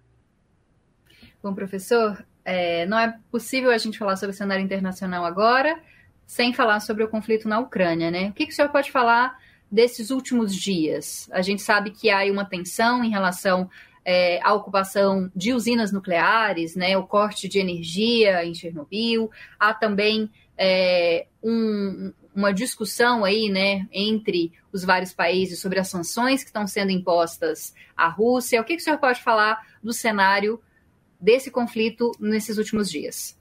Bom, professor, é, não é possível a gente falar sobre o cenário internacional agora sem falar sobre o conflito na Ucrânia, né? O que, que o senhor pode falar desses últimos dias? A gente sabe que há uma tensão em relação é, ocupação de usinas nucleares, né, o corte de energia em Chernobyl, há também é, um, uma discussão aí, né, entre os vários países sobre as sanções que estão sendo impostas à Rússia. O que, que o senhor pode falar do cenário desse conflito nesses últimos dias?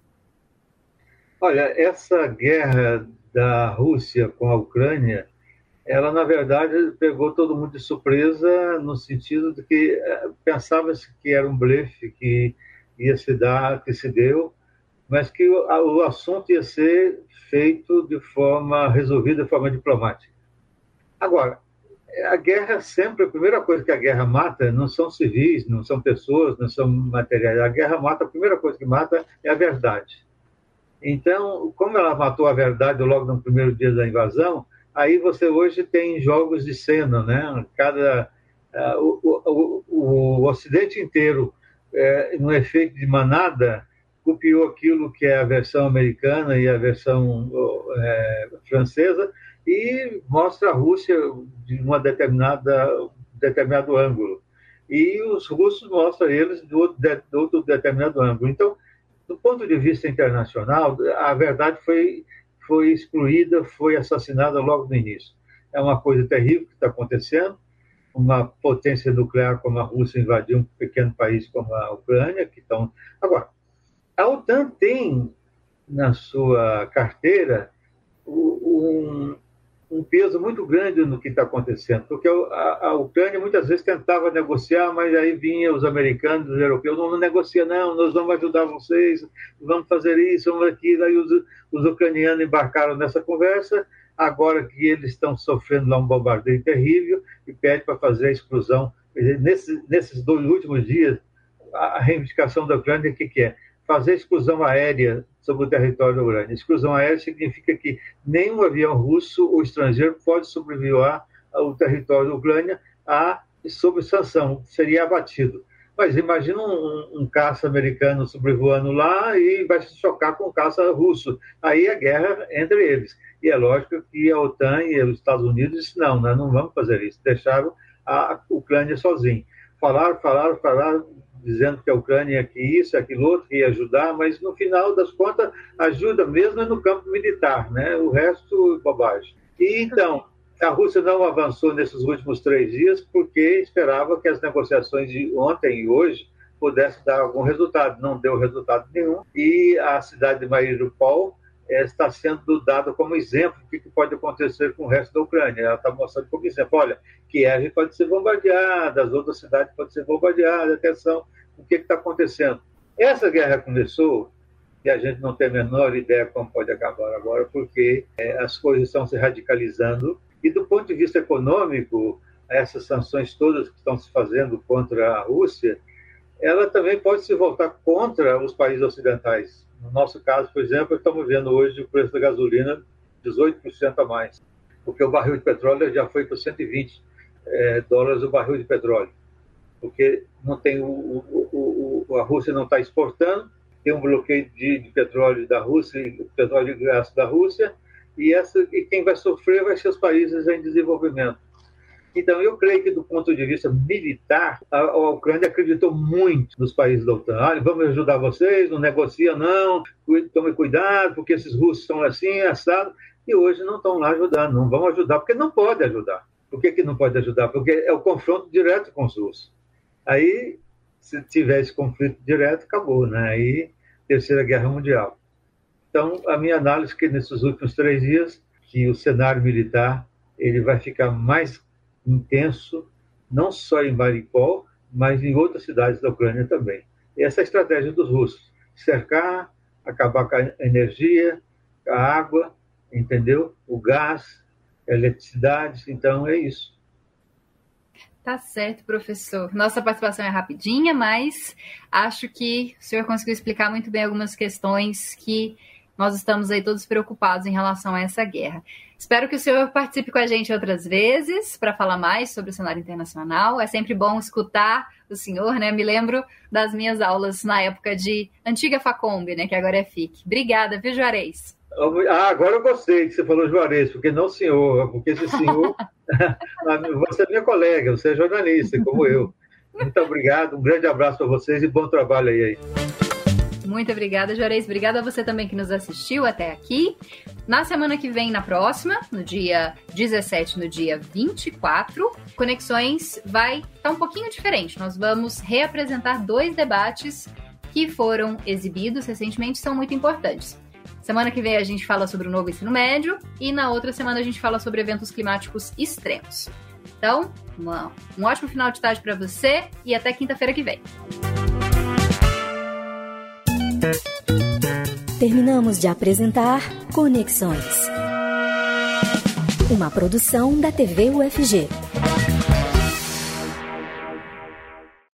Olha, essa guerra da Rússia com a Ucrânia ela na verdade pegou todo mundo de surpresa no sentido de que eh, pensava-se que era um blefe que ia se dar, que se deu, mas que o, o assunto ia ser feito de forma resolvida de forma diplomática. Agora, a guerra sempre, a primeira coisa que a guerra mata não são civis, não são pessoas, não são materiais. A guerra mata, a primeira coisa que mata é a verdade. Então, como ela matou a verdade logo no primeiro dia da invasão, aí você hoje tem jogos de cena, né? Cada uh, o, o, o, Ocidente inteiro, é, no efeito de manada, copiou aquilo que é a versão americana e a versão é, francesa e mostra a Rússia de uma determinada determinado ângulo e os russos mostram eles de outro, de outro determinado ângulo. Então, do ponto de vista internacional, a verdade foi foi excluída, foi assassinada logo no início. É uma coisa terrível que está acontecendo. Uma potência nuclear como a Rússia invadiu um pequeno país como a Ucrânia, que estão. Agora, a OTAN tem na sua carteira um, um peso muito grande no que está acontecendo, porque a, a, Ucrânia muitas vezes tentava negociar, mas aí vinha os americanos, os europeus, não, não negocia não, nós vamos ajudar vocês, vamos fazer isso, vamos aquilo, aí os, os ucranianos embarcaram nessa conversa, agora que eles estão sofrendo lá um bombardeio terrível, e pede para fazer a exclusão. Nesses, nesses dois últimos dias, a reivindicação da Ucrânia, o que, que é? Fazer exclusão aérea sobre o território da Ucrânia. Exclusão aérea significa que nenhum avião russo ou estrangeiro pode sobrevoar o território da Ucrânia a, sob sanção, seria abatido. Mas imagina um, um, caça americano sobrevoando lá e vai se chocar com um caça russo. Aí a guerra entre eles. E é lógico que a OTAN e os Estados Unidos disseram, não, nós não vamos fazer isso. Deixaram a Ucrânia sozinha. Falaram, falaram, falaram, dizendo que a Ucrânia que isso, aquilo outro, ia ajudar, mas no final das contas, ajuda mesmo é no campo militar, né? O resto, bobagem. E então, a Rússia não avançou nesses últimos três dias porque esperava que as negociações de ontem e hoje pudessem dar algum resultado. Não deu resultado nenhum. E a cidade de Mariupol é, está sendo dada como exemplo do que pode acontecer com o resto da Ucrânia. Ela está mostrando como exemplo. Olha, Kiev pode ser bombardeada, as outras cidades podem ser bombardeadas, atenção, o que está acontecendo. Essa guerra começou e a gente não tem a menor ideia como pode acabar agora, porque é, as coisas estão se radicalizando. E do ponto de vista econômico, essas sanções todas que estão se fazendo contra a Rússia, ela também pode se voltar contra os países ocidentais. No nosso caso, por exemplo, estamos vendo hoje o preço da gasolina 18% a mais, porque o barril de petróleo já foi para 120 é, dólares o barril de petróleo, porque não tem o, o, o a Rússia não está exportando, tem um bloqueio de, de petróleo da Rússia, petróleo e gás da Rússia, e, essa, e quem vai sofrer vai ser os países em desenvolvimento. Então, eu creio que, do ponto de vista militar, a, a Ucrânia acreditou muito nos países da OTAN. Ah, vamos ajudar vocês, não negocia, não, tome cuidado, porque esses russos estão assim, assado. E hoje não estão lá ajudando, não vão ajudar, porque não pode ajudar. Por que, que não pode ajudar? Porque é o confronto direto com os russos. Aí, se tiver esse conflito direto, acabou, né? Aí, Terceira Guerra Mundial. Então, a minha análise é que nesses últimos três dias, que o cenário militar ele vai ficar mais intenso, não só em Mariupol, mas em outras cidades da Ucrânia também. E essa é a estratégia dos russos: cercar, acabar com a energia, a água, entendeu? O gás, a eletricidade. Então é isso. Tá certo, professor. Nossa participação é rapidinha, mas acho que o senhor conseguiu explicar muito bem algumas questões que nós estamos aí todos preocupados em relação a essa guerra. Espero que o senhor participe com a gente outras vezes para falar mais sobre o cenário internacional. É sempre bom escutar o senhor, né? Me lembro das minhas aulas na época de antiga Facombe, né? Que agora é FIC. Obrigada, viu, Juarez? Ah, agora eu gostei que você falou Juarez, porque não senhor, porque esse senhor, <laughs> você é minha colega, você é jornalista, como eu. Muito obrigado, um grande abraço para vocês e bom trabalho aí. aí. Muito obrigada, Juarez. Obrigada a você também que nos assistiu até aqui. Na semana que vem, na próxima, no dia 17, no dia 24, Conexões vai estar tá um pouquinho diferente. Nós vamos reapresentar dois debates que foram exibidos recentemente, são muito importantes. Semana que vem a gente fala sobre o novo ensino médio e na outra semana a gente fala sobre eventos climáticos extremos. Então, um ótimo final de tarde para você e até quinta-feira que vem. Terminamos de apresentar Conexões. Uma produção da TV UFG.